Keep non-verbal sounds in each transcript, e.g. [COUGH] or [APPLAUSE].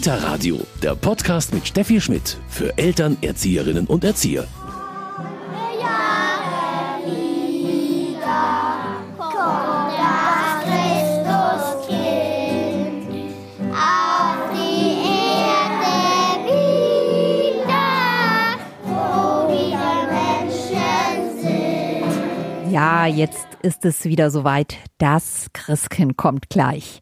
Kita Radio, der Podcast mit Steffi Schmidt für Eltern, Erzieherinnen und Erzieher. Ja, jetzt ist es wieder soweit. Das Christkind kommt gleich.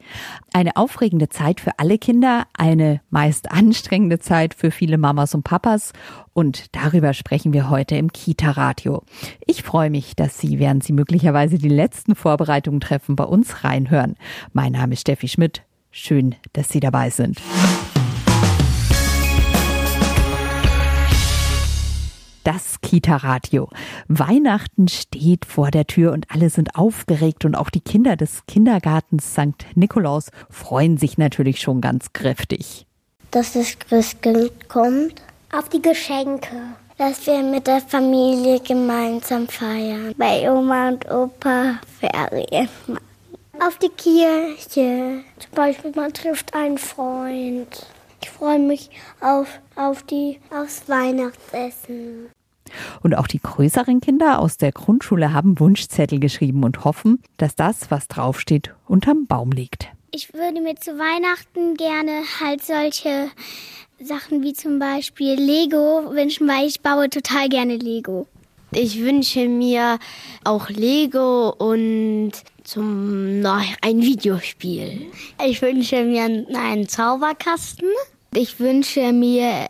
Eine aufregende Zeit für alle Kinder, eine meist anstrengende Zeit für viele Mamas und Papas. Und darüber sprechen wir heute im Kita-Radio. Ich freue mich, dass Sie, während Sie möglicherweise die letzten Vorbereitungen treffen, bei uns reinhören. Mein Name ist Steffi Schmidt. Schön, dass Sie dabei sind. Das Kita-Radio. Weihnachten steht vor der Tür und alle sind aufgeregt und auch die Kinder des Kindergartens St. Nikolaus freuen sich natürlich schon ganz kräftig. Dass das Christkind kommt. Auf die Geschenke. Dass wir mit der Familie gemeinsam feiern. Bei Oma und Opa Ferien machen. Auf die Kirche. Zum Beispiel, man trifft einen Freund. Ich freue mich auf, auf die, aufs Weihnachtsessen. Und auch die größeren Kinder aus der Grundschule haben Wunschzettel geschrieben und hoffen, dass das, was draufsteht, unterm Baum liegt. Ich würde mir zu Weihnachten gerne halt solche Sachen wie zum Beispiel Lego wünschen, weil ich baue total gerne Lego. Ich wünsche mir auch Lego und zum na, ein Videospiel. Ich wünsche mir einen Zauberkasten. Ich wünsche mir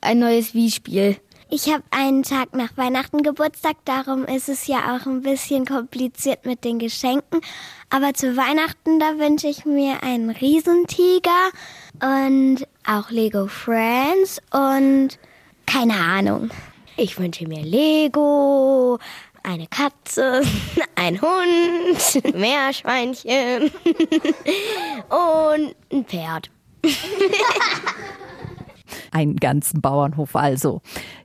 ein neues Wii-Spiel. Ich habe einen Tag nach Weihnachten Geburtstag, darum ist es ja auch ein bisschen kompliziert mit den Geschenken. Aber zu Weihnachten, da wünsche ich mir einen Riesentiger und auch Lego Friends und keine Ahnung. Ich wünsche mir Lego, eine Katze, [LAUGHS] ein Hund, [LAUGHS] Meerschweinchen [LAUGHS] und ein Pferd. Einen ganzen Bauernhof also.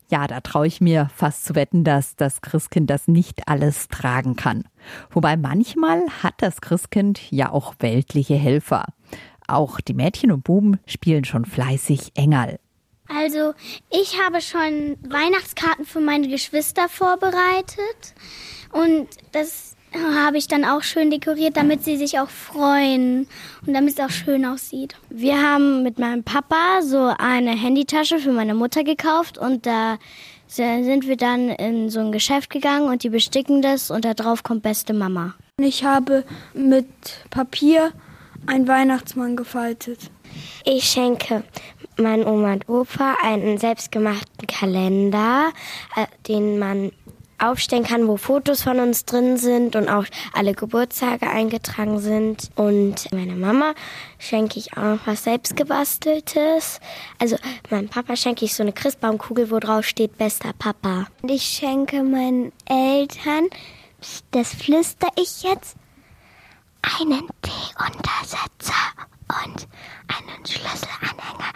Ja, da traue ich mir fast zu wetten, dass das Christkind das nicht alles tragen kann. Wobei manchmal hat das Christkind ja auch weltliche Helfer. Auch die Mädchen und Buben spielen schon fleißig Engel. Also, ich habe schon Weihnachtskarten für meine Geschwister vorbereitet und das habe ich dann auch schön dekoriert, damit sie sich auch freuen und damit es auch schön aussieht. Wir haben mit meinem Papa so eine Handytasche für meine Mutter gekauft und da sind wir dann in so ein Geschäft gegangen und die besticken das und da drauf kommt beste Mama. Ich habe mit Papier einen Weihnachtsmann gefaltet. Ich schenke meinen Oma und Opa einen selbstgemachten Kalender, äh, den man aufstellen kann, wo Fotos von uns drin sind und auch alle Geburtstage eingetragen sind. Und meiner Mama schenke ich auch noch was selbstgebasteltes. Also meinem Papa schenke ich so eine Christbaumkugel, wo drauf steht bester Papa. Und ich schenke meinen Eltern, das flüster ich jetzt, einen Teeuntersetzer und einen Schlüsselanhänger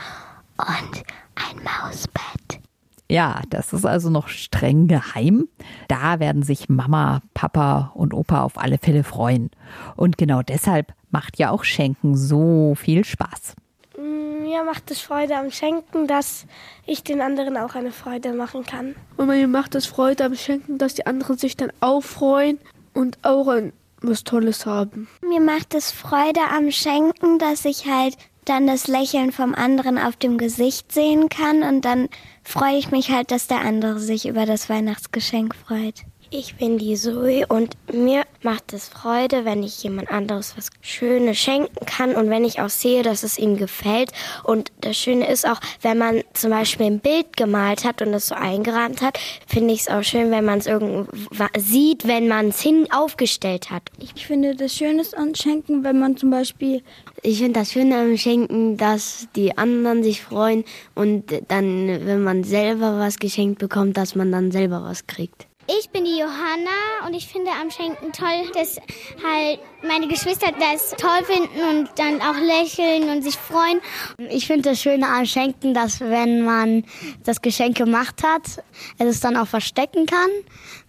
und ein Mausbett. Ja, das ist also noch streng geheim. Da werden sich Mama, Papa und Opa auf alle Fälle freuen. Und genau deshalb macht ja auch Schenken so viel Spaß. Mir macht es Freude am Schenken, dass ich den anderen auch eine Freude machen kann. Und mir macht es Freude am Schenken, dass die anderen sich dann auch freuen und auch ein, was Tolles haben. Mir macht es Freude am Schenken, dass ich halt dann das Lächeln vom anderen auf dem Gesicht sehen kann und dann freue ich mich halt, dass der andere sich über das Weihnachtsgeschenk freut. Ich bin die Zoe und mir macht es Freude, wenn ich jemand anderes was Schönes schenken kann und wenn ich auch sehe, dass es ihm gefällt. Und das Schöne ist auch, wenn man zum Beispiel ein Bild gemalt hat und es so eingerahmt hat, finde ich es auch schön, wenn man es irgendwo sieht, wenn man es hin aufgestellt hat. Ich finde das Schöne an Schenken, wenn man zum Beispiel ich finde das Schöne am Schenken, dass die anderen sich freuen und dann, wenn man selber was geschenkt bekommt, dass man dann selber was kriegt. Ich bin die Johanna und ich finde am Schenken toll, dass halt meine Geschwister das toll finden und dann auch lächeln und sich freuen. Ich finde das Schöne am Schenken, dass wenn man das Geschenk gemacht hat, es es dann auch verstecken kann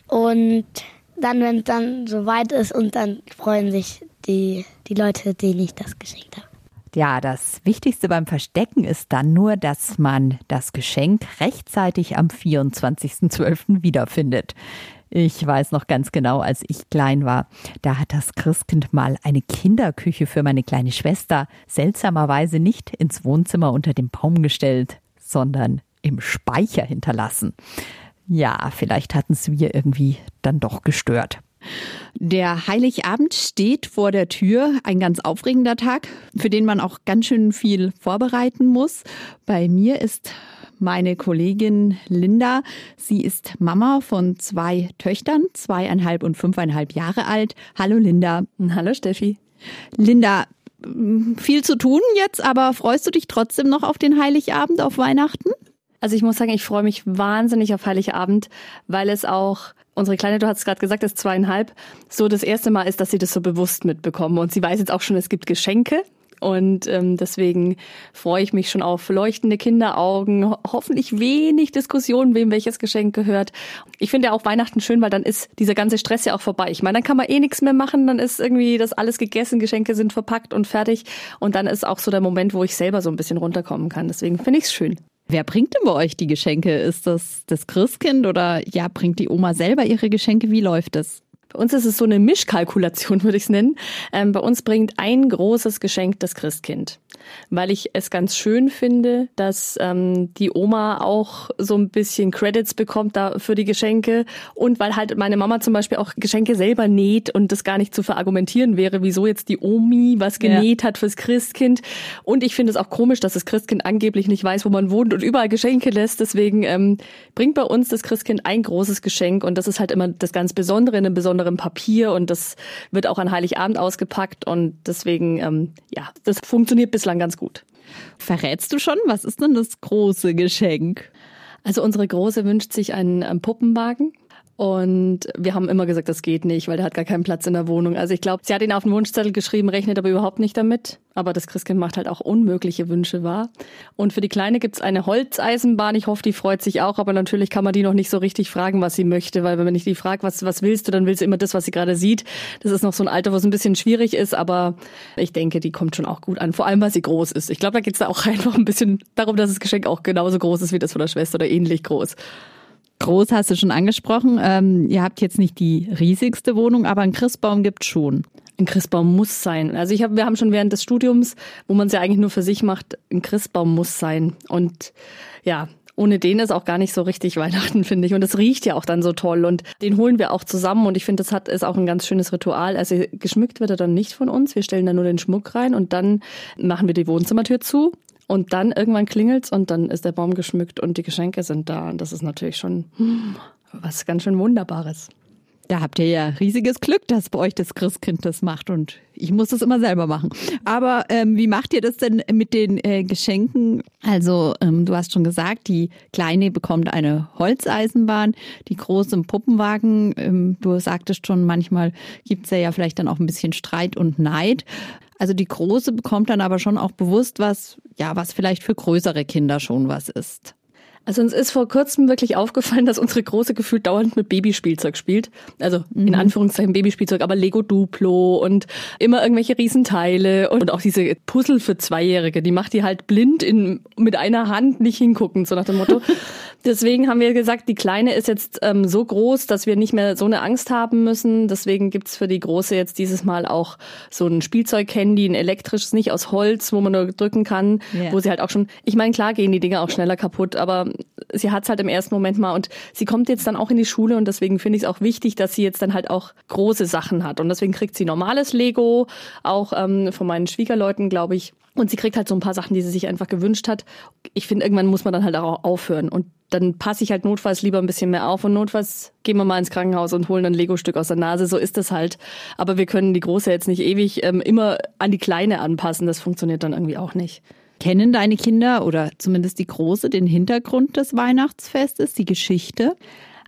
und dann, wenn es dann so weit ist und dann freuen sich die, die Leute, denen ich das geschenkt habe. Ja, das Wichtigste beim Verstecken ist dann nur, dass man das Geschenk rechtzeitig am 24.12. wiederfindet. Ich weiß noch ganz genau, als ich klein war, da hat das Christkind mal eine Kinderküche für meine kleine Schwester seltsamerweise nicht ins Wohnzimmer unter dem Baum gestellt, sondern im Speicher hinterlassen. Ja, vielleicht hatten es wir irgendwie dann doch gestört. Der Heiligabend steht vor der Tür, ein ganz aufregender Tag, für den man auch ganz schön viel vorbereiten muss. Bei mir ist meine Kollegin Linda. Sie ist Mama von zwei Töchtern, zweieinhalb und fünfeinhalb Jahre alt. Hallo Linda. Hallo Steffi. Linda, viel zu tun jetzt, aber freust du dich trotzdem noch auf den Heiligabend, auf Weihnachten? Also ich muss sagen, ich freue mich wahnsinnig auf Heiligabend, weil es auch unsere Kleine, du hast es gerade gesagt, ist zweieinhalb, so das erste Mal ist, dass sie das so bewusst mitbekommen. Und sie weiß jetzt auch schon, es gibt Geschenke. Und ähm, deswegen freue ich mich schon auf leuchtende Kinderaugen, ho hoffentlich wenig Diskussion, wem welches Geschenk gehört. Ich finde ja auch Weihnachten schön, weil dann ist dieser ganze Stress ja auch vorbei. Ich meine, dann kann man eh nichts mehr machen, dann ist irgendwie das alles gegessen, Geschenke sind verpackt und fertig. Und dann ist auch so der Moment, wo ich selber so ein bisschen runterkommen kann. Deswegen finde ich es schön. Wer bringt denn bei euch die Geschenke? Ist das das Christkind oder ja, bringt die Oma selber ihre Geschenke? Wie läuft das? Bei uns ist es so eine Mischkalkulation, [LAUGHS] würde ich es nennen. Ähm, bei uns bringt ein großes Geschenk das Christkind, weil ich es ganz schön finde, dass ähm, die Oma auch so ein bisschen Credits bekommt da für die Geschenke und weil halt meine Mama zum Beispiel auch Geschenke selber näht und das gar nicht zu verargumentieren wäre, wieso jetzt die Omi was genäht ja. hat fürs Christkind. Und ich finde es auch komisch, dass das Christkind angeblich nicht weiß, wo man wohnt und überall Geschenke lässt. Deswegen ähm, bringt bei uns das Christkind ein großes Geschenk und das ist halt immer das ganz Besondere, eine besondere besonderem Papier und das wird auch an Heiligabend ausgepackt und deswegen, ähm, ja, das funktioniert bislang ganz gut. Verrätst du schon, was ist denn das große Geschenk? Also unsere Große wünscht sich einen, einen Puppenwagen. Und wir haben immer gesagt, das geht nicht, weil der hat gar keinen Platz in der Wohnung. Also ich glaube, sie hat ihn auf den Wunschzettel geschrieben, rechnet aber überhaupt nicht damit. Aber das Christkind macht halt auch unmögliche Wünsche wahr. Und für die Kleine gibt's eine Holzeisenbahn. Ich hoffe, die freut sich auch, aber natürlich kann man die noch nicht so richtig fragen, was sie möchte, weil wenn ich die frage, was, was willst du, dann will sie immer das, was sie gerade sieht. Das ist noch so ein Alter, wo es ein bisschen schwierig ist, aber ich denke, die kommt schon auch gut an. Vor allem, weil sie groß ist. Ich glaube, da geht's da auch [LAUGHS] einfach ein bisschen darum, dass das Geschenk auch genauso groß ist wie das von der Schwester oder ähnlich groß. Groß hast du schon angesprochen. Ähm, ihr habt jetzt nicht die riesigste Wohnung, aber einen Christbaum gibt schon. Ein Christbaum muss sein. Also ich hab, wir haben schon während des Studiums, wo man es ja eigentlich nur für sich macht, ein Christbaum muss sein. Und ja, ohne den ist auch gar nicht so richtig [LAUGHS] Weihnachten, finde ich. Und es riecht ja auch dann so toll. Und den holen wir auch zusammen. Und ich finde, das hat, ist auch ein ganz schönes Ritual. Also geschmückt wird er dann nicht von uns. Wir stellen da nur den Schmuck rein und dann machen wir die Wohnzimmertür zu. Und dann irgendwann klingelt's und dann ist der Baum geschmückt und die Geschenke sind da. Und das ist natürlich schon was ganz schön Wunderbares. Da habt ihr ja riesiges Glück, dass bei euch das Christkind das macht und ich muss das immer selber machen. Aber ähm, wie macht ihr das denn mit den äh, Geschenken? Also ähm, du hast schon gesagt, die Kleine bekommt eine Holzeisenbahn, die große im Puppenwagen. Ähm, du sagtest schon, manchmal gibt's ja, ja vielleicht dann auch ein bisschen Streit und Neid. Also die Große bekommt dann aber schon auch bewusst was, ja, was vielleicht für größere Kinder schon was ist. Also uns ist vor kurzem wirklich aufgefallen, dass unsere Große gefühlt dauernd mit Babyspielzeug spielt. Also in mhm. Anführungszeichen Babyspielzeug, aber Lego Duplo und immer irgendwelche Riesenteile und auch diese Puzzle für Zweijährige. Die macht die halt blind in, mit einer Hand nicht hingucken, so nach dem Motto. [LAUGHS] Deswegen haben wir gesagt, die Kleine ist jetzt ähm, so groß, dass wir nicht mehr so eine Angst haben müssen. Deswegen gibt's für die Große jetzt dieses Mal auch so ein Spielzeug-Handy, ein elektrisches, nicht aus Holz, wo man nur drücken kann, yeah. wo sie halt auch schon, ich meine, klar gehen die Dinge auch schneller kaputt, aber sie hat's halt im ersten Moment mal und sie kommt jetzt dann auch in die Schule und deswegen finde ich es auch wichtig, dass sie jetzt dann halt auch große Sachen hat. Und deswegen kriegt sie normales Lego, auch ähm, von meinen Schwiegerleuten, glaube ich. Und sie kriegt halt so ein paar Sachen, die sie sich einfach gewünscht hat. Ich finde, irgendwann muss man dann halt auch aufhören. Und dann passe ich halt notfalls lieber ein bisschen mehr auf und notfalls gehen wir mal ins Krankenhaus und holen ein Lego-Stück aus der Nase. So ist das halt. Aber wir können die Große jetzt nicht ewig ähm, immer an die Kleine anpassen. Das funktioniert dann irgendwie auch nicht. Kennen deine Kinder oder zumindest die Große den Hintergrund des Weihnachtsfestes, die Geschichte?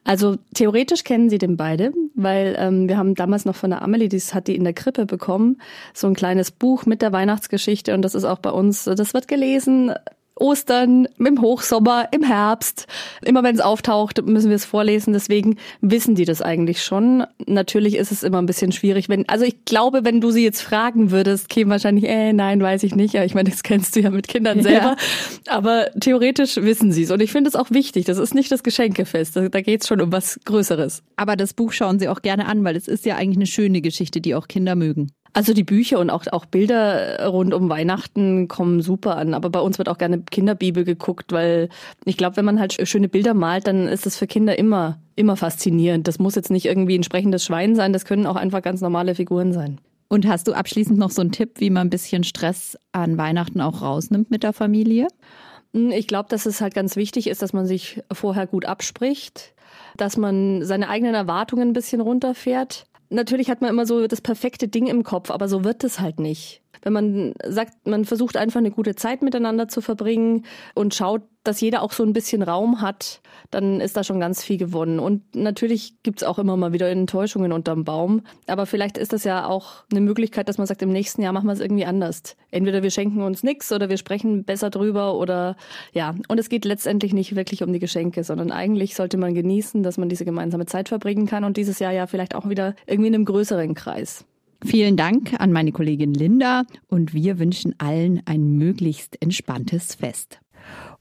Also theoretisch kennen sie den beide, weil ähm, wir haben damals noch von der Amelie, das hat die in der Krippe bekommen, so ein kleines Buch mit der Weihnachtsgeschichte und das ist auch bei uns, das wird gelesen Ostern, im Hochsommer, im Herbst. Immer wenn es auftaucht, müssen wir es vorlesen. Deswegen wissen die das eigentlich schon. Natürlich ist es immer ein bisschen schwierig. Wenn, also ich glaube, wenn du sie jetzt fragen würdest, käme wahrscheinlich, äh, nein, weiß ich nicht. Ja, ich meine, das kennst du ja mit Kindern selber. Ja. Aber theoretisch wissen sie es. Und ich finde es auch wichtig. Das ist nicht das Geschenkefest. Da, da geht es schon um was Größeres. Aber das Buch schauen sie auch gerne an, weil es ist ja eigentlich eine schöne Geschichte, die auch Kinder mögen. Also die Bücher und auch, auch Bilder rund um Weihnachten kommen super an. Aber bei uns wird auch gerne Kinderbibel geguckt, weil ich glaube, wenn man halt schöne Bilder malt, dann ist das für Kinder immer, immer faszinierend. Das muss jetzt nicht irgendwie ein sprechendes Schwein sein, das können auch einfach ganz normale Figuren sein. Und hast du abschließend noch so einen Tipp, wie man ein bisschen Stress an Weihnachten auch rausnimmt mit der Familie? Hm, ich glaube, dass es halt ganz wichtig ist, dass man sich vorher gut abspricht, dass man seine eigenen Erwartungen ein bisschen runterfährt natürlich hat man immer so das perfekte Ding im Kopf, aber so wird es halt nicht. Wenn man sagt, man versucht einfach eine gute Zeit miteinander zu verbringen und schaut, dass jeder auch so ein bisschen Raum hat, dann ist da schon ganz viel gewonnen. Und natürlich gibt's auch immer mal wieder Enttäuschungen unterm Baum. Aber vielleicht ist das ja auch eine Möglichkeit, dass man sagt, im nächsten Jahr machen wir es irgendwie anders. Entweder wir schenken uns nichts oder wir sprechen besser drüber oder ja. Und es geht letztendlich nicht wirklich um die Geschenke, sondern eigentlich sollte man genießen, dass man diese gemeinsame Zeit verbringen kann und dieses Jahr ja vielleicht auch wieder irgendwie in einem größeren Kreis. Vielen Dank an meine Kollegin Linda und wir wünschen allen ein möglichst entspanntes Fest.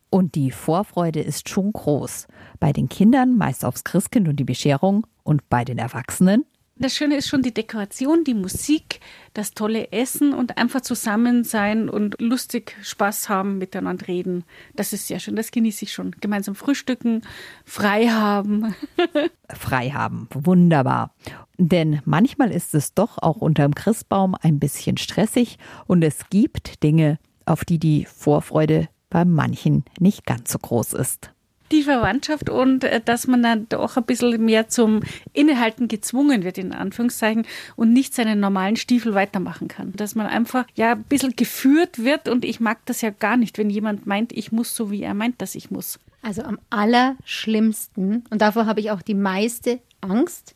Und die Vorfreude ist schon groß. Bei den Kindern meist aufs Christkind und die Bescherung und bei den Erwachsenen das Schöne ist schon die Dekoration, die Musik, das tolle Essen und einfach zusammen sein und lustig Spaß haben, miteinander reden. Das ist sehr schön, das genieße ich schon. Gemeinsam frühstücken, frei haben. [LAUGHS] frei haben, wunderbar. Denn manchmal ist es doch auch unterm Christbaum ein bisschen stressig und es gibt Dinge, auf die die Vorfreude bei manchen nicht ganz so groß ist die Verwandtschaft und äh, dass man dann doch ein bisschen mehr zum Innehalten gezwungen wird, in Anführungszeichen, und nicht seinen normalen Stiefel weitermachen kann. Dass man einfach ja ein bisschen geführt wird und ich mag das ja gar nicht, wenn jemand meint, ich muss so, wie er meint, dass ich muss. Also am allerschlimmsten, und davor habe ich auch die meiste Angst,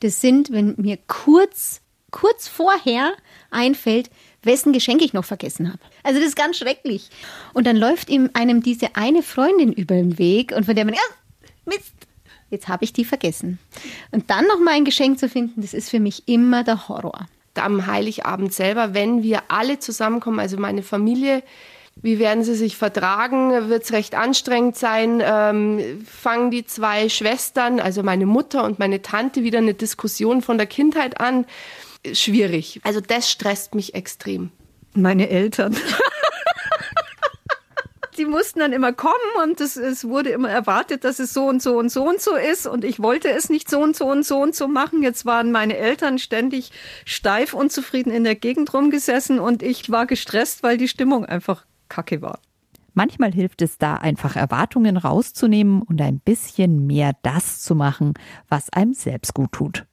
das sind, wenn mir kurz, kurz vorher einfällt, wessen Geschenk ich noch vergessen habe. Also das ist ganz schrecklich. Und dann läuft ihm einem diese eine Freundin über den Weg und von der man, ja, Mist, jetzt habe ich die vergessen. Und dann noch mal ein Geschenk zu finden, das ist für mich immer der Horror. Am Heiligabend selber, wenn wir alle zusammenkommen, also meine Familie, wie werden sie sich vertragen? Wird es recht anstrengend sein? Ähm, fangen die zwei Schwestern, also meine Mutter und meine Tante, wieder eine Diskussion von der Kindheit an? Schwierig. Also das stresst mich extrem. Meine Eltern. [LAUGHS] die mussten dann immer kommen und es, es wurde immer erwartet, dass es so und so und so und so ist und ich wollte es nicht so und so und so und so machen. Jetzt waren meine Eltern ständig steif unzufrieden in der Gegend rumgesessen und ich war gestresst, weil die Stimmung einfach kacke war. Manchmal hilft es da einfach Erwartungen rauszunehmen und ein bisschen mehr das zu machen, was einem selbst gut tut.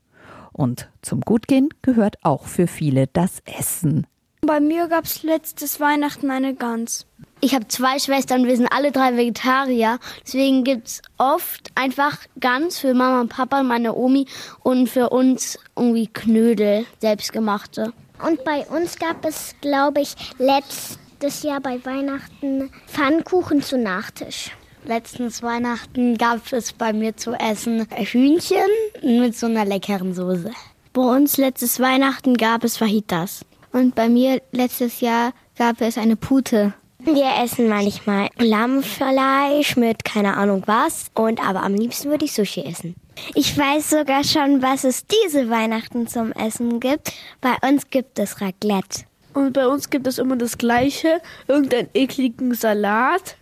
Und zum Gutgehen gehört auch für viele das Essen. Bei mir gab es letztes Weihnachten eine Gans. Ich habe zwei Schwestern, wir sind alle drei Vegetarier. Deswegen gibt es oft einfach Gans für Mama und Papa, meine Omi und für uns irgendwie Knödel, selbstgemachte. Und bei uns gab es, glaube ich, letztes Jahr bei Weihnachten Pfannkuchen zu Nachtisch. Letztens Weihnachten gab es bei mir zu essen Hühnchen mit so einer leckeren Soße. Bei uns letztes Weihnachten gab es Fajitas. Und bei mir letztes Jahr gab es eine Pute. Wir essen manchmal Lammfleisch mit keine Ahnung was. Und aber am liebsten würde ich Sushi essen. Ich weiß sogar schon, was es diese Weihnachten zum Essen gibt. Bei uns gibt es Raclette. Und bei uns gibt es immer das Gleiche. Irgendeinen ekligen Salat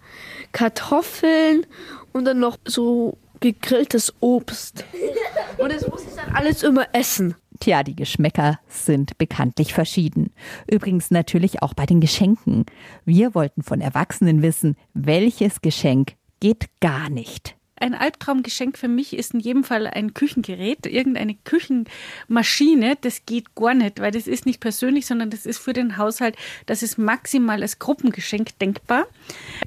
Kartoffeln und dann noch so gegrilltes Obst. Und das muss ich dann alles immer essen. Tja, die Geschmäcker sind bekanntlich verschieden. Übrigens natürlich auch bei den Geschenken. Wir wollten von Erwachsenen wissen, welches Geschenk geht gar nicht. Ein Albtraumgeschenk für mich ist in jedem Fall ein Küchengerät, irgendeine Küchenmaschine. Das geht gar nicht, weil das ist nicht persönlich, sondern das ist für den Haushalt, das ist maximal als Gruppengeschenk denkbar.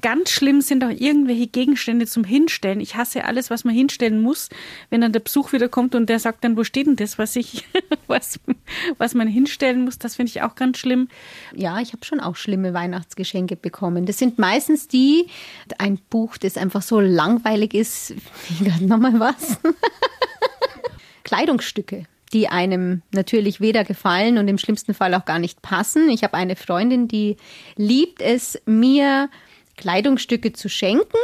Ganz schlimm sind auch irgendwelche Gegenstände zum Hinstellen. Ich hasse alles, was man hinstellen muss, wenn dann der Besuch wieder kommt und der sagt dann, wo steht denn das, was ich, [LAUGHS] was, was man hinstellen muss. Das finde ich auch ganz schlimm. Ja, ich habe schon auch schlimme Weihnachtsgeschenke bekommen. Das sind meistens die, ein Buch, das einfach so langweilig ist. [LAUGHS] Nochmal was? [LAUGHS] Kleidungsstücke die einem natürlich weder gefallen und im schlimmsten Fall auch gar nicht passen. Ich habe eine Freundin, die liebt es, mir Kleidungsstücke zu schenken.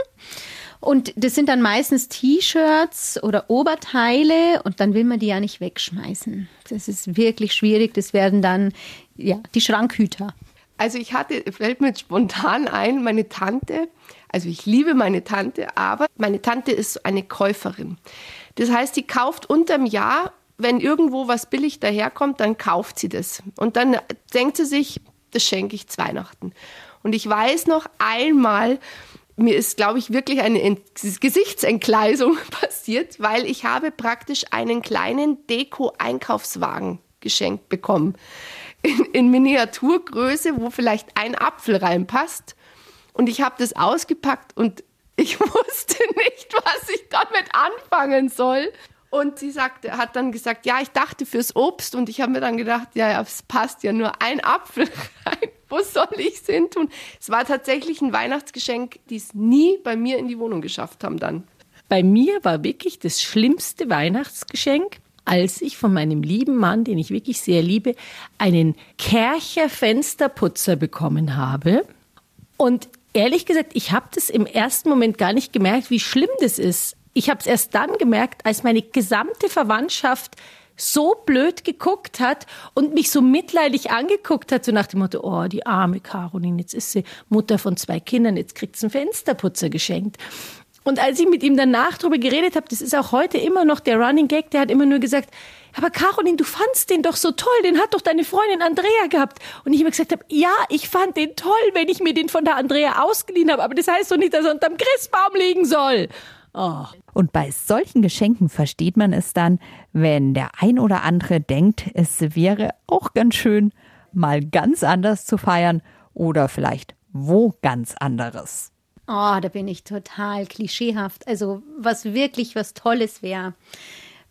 Und das sind dann meistens T-Shirts oder Oberteile und dann will man die ja nicht wegschmeißen. Das ist wirklich schwierig. Das werden dann ja die Schrankhüter. Also ich hatte, fällt mir jetzt spontan ein, meine Tante, also ich liebe meine Tante, aber meine Tante ist eine Käuferin. Das heißt, die kauft unterm Jahr, wenn irgendwo was billig daherkommt, dann kauft sie das. Und dann denkt sie sich, das schenke ich zu Weihnachten. Und ich weiß noch einmal, mir ist, glaube ich, wirklich eine Gesichtsentgleisung [LAUGHS] passiert, weil ich habe praktisch einen kleinen Deko-Einkaufswagen geschenkt bekommen. In, in Miniaturgröße, wo vielleicht ein Apfel reinpasst. Und ich habe das ausgepackt und ich [LAUGHS] wusste nicht, was ich damit anfangen soll. Und sie sagte, hat dann gesagt, ja, ich dachte fürs Obst und ich habe mir dann gedacht, ja, es passt ja nur ein Apfel [LAUGHS] rein. Wo soll ich es hin tun? Es war tatsächlich ein Weihnachtsgeschenk, die es nie bei mir in die Wohnung geschafft haben dann. Bei mir war wirklich das schlimmste Weihnachtsgeschenk, als ich von meinem lieben Mann, den ich wirklich sehr liebe, einen Kercher Fensterputzer bekommen habe. Und ehrlich gesagt, ich habe das im ersten Moment gar nicht gemerkt, wie schlimm das ist. Ich habe es erst dann gemerkt, als meine gesamte Verwandtschaft so blöd geguckt hat und mich so mitleidig angeguckt hat, so nach dem Motto, oh, die arme Caroline, jetzt ist sie Mutter von zwei Kindern, jetzt kriegt sie einen Fensterputzer geschenkt. Und als ich mit ihm danach darüber geredet habe, das ist auch heute immer noch der Running Gag, der hat immer nur gesagt, aber Caroline, du fandst den doch so toll, den hat doch deine Freundin Andrea gehabt. Und ich immer gesagt habe, ja, ich fand den toll, wenn ich mir den von der Andrea ausgeliehen habe, aber das heißt doch nicht, dass er unterm Christbaum liegen soll. Oh. Und bei solchen Geschenken versteht man es dann, wenn der ein oder andere denkt, es wäre auch ganz schön, mal ganz anders zu feiern oder vielleicht wo ganz anderes. Oh, da bin ich total klischeehaft. Also was wirklich was Tolles wäre.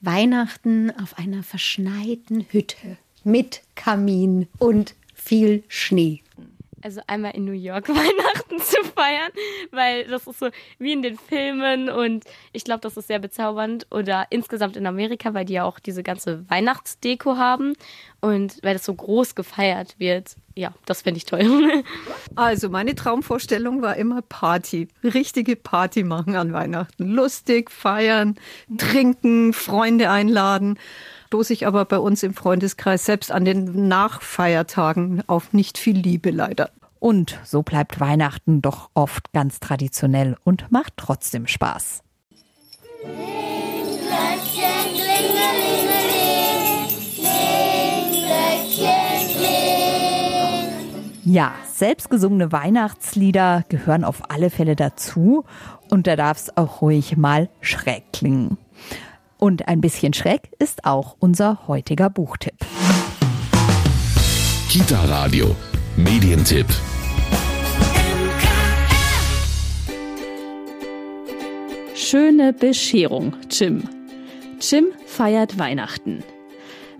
Weihnachten auf einer verschneiten Hütte mit Kamin und viel Schnee also einmal in New York [LAUGHS] Weihnachten zu feiern, weil das ist so wie in den Filmen und ich glaube, das ist sehr bezaubernd. Oder insgesamt in Amerika, weil die ja auch diese ganze Weihnachtsdeko haben und weil das so groß gefeiert wird. Ja, das finde ich toll. [LAUGHS] Also meine Traumvorstellung war immer Party, richtige Party machen an Weihnachten. Lustig, feiern, trinken, Freunde einladen stoße ich aber bei uns im Freundeskreis selbst an den Nachfeiertagen auf nicht viel Liebe leider. Und so bleibt Weihnachten doch oft ganz traditionell und macht trotzdem Spaß. Ja, selbstgesungene Weihnachtslieder gehören auf alle Fälle dazu und da darf es auch ruhig mal schräg klingen. Und ein bisschen schräg ist auch unser heutiger Buchtipp. Kita Radio, Medientipp. Schöne Bescherung, Jim. Jim feiert Weihnachten.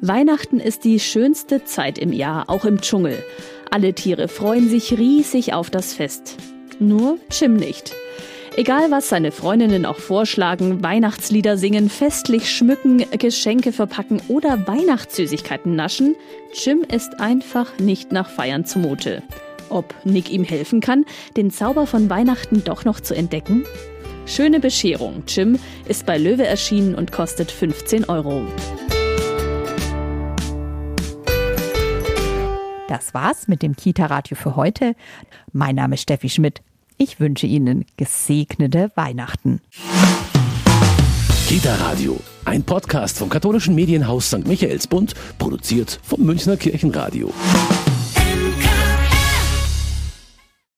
Weihnachten ist die schönste Zeit im Jahr, auch im Dschungel. Alle Tiere freuen sich riesig auf das Fest. Nur Jim nicht. Egal was seine Freundinnen auch vorschlagen, Weihnachtslieder singen, festlich schmücken, Geschenke verpacken oder Weihnachtssüßigkeiten naschen, Jim ist einfach nicht nach Feiern zumute. Ob Nick ihm helfen kann, den Zauber von Weihnachten doch noch zu entdecken? Schöne Bescherung. Jim ist bei Löwe erschienen und kostet 15 Euro. Das war's mit dem Kita-Radio für heute. Mein Name ist Steffi Schmidt. Ich wünsche Ihnen gesegnete Weihnachten. Kita Radio, ein Podcast vom katholischen Medienhaus St. Michaelsbund, produziert vom Münchner Kirchenradio.